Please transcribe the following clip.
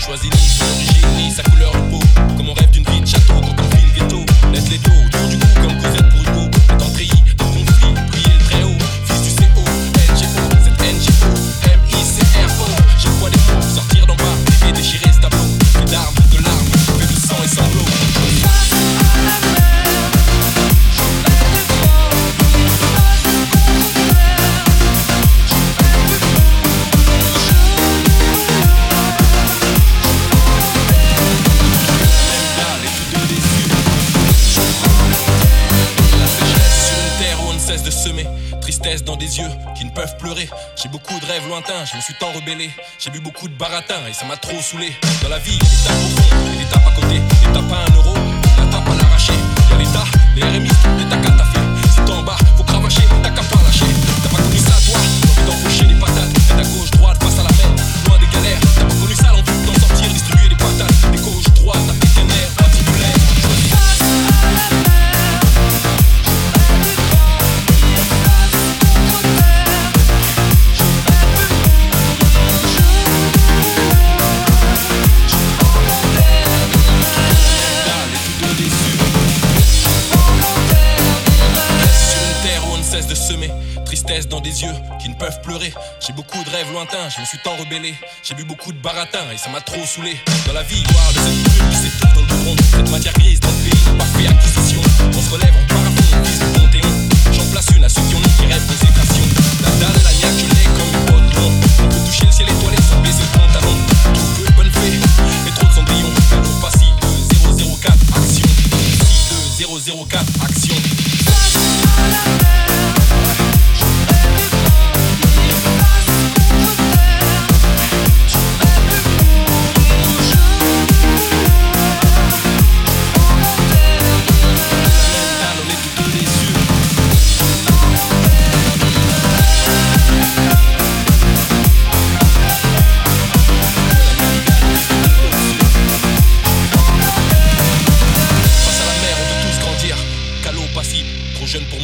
Choisis ni son origine, ni sa couleur de peau. Comme on rêve d'une vie de château quand on vit le ghetto. Laisse les dos autour du cou de semer. Tristesse dans des yeux qui ne peuvent pleurer. J'ai beaucoup de rêves lointains, je me suis tant rebellé. J'ai bu beaucoup de baratin et ça m'a trop saoulé. Dans la vie, cesse de semer. Tristesse dans des yeux qui ne peuvent pleurer. J'ai beaucoup de rêves lointains, je me suis tant rebellé. J'ai bu beaucoup de baratin et ça m'a trop saoulé. Dans la vie, voir de cette plume qui s'étouffe dans le goudron Cette matière grise dans le pays, parfait acquisition. On se relève en on vise le panthéon J'en place une à ceux qui en ont qui rêvent consécration La dalle, la niaque, je l'ai comme une long On peut toucher le ciel étoilé sans baisser le pantalon. Tout peu de bonne fée, mais trop de cendrillon Toujours pas si 004 action. 004 action jeunes pour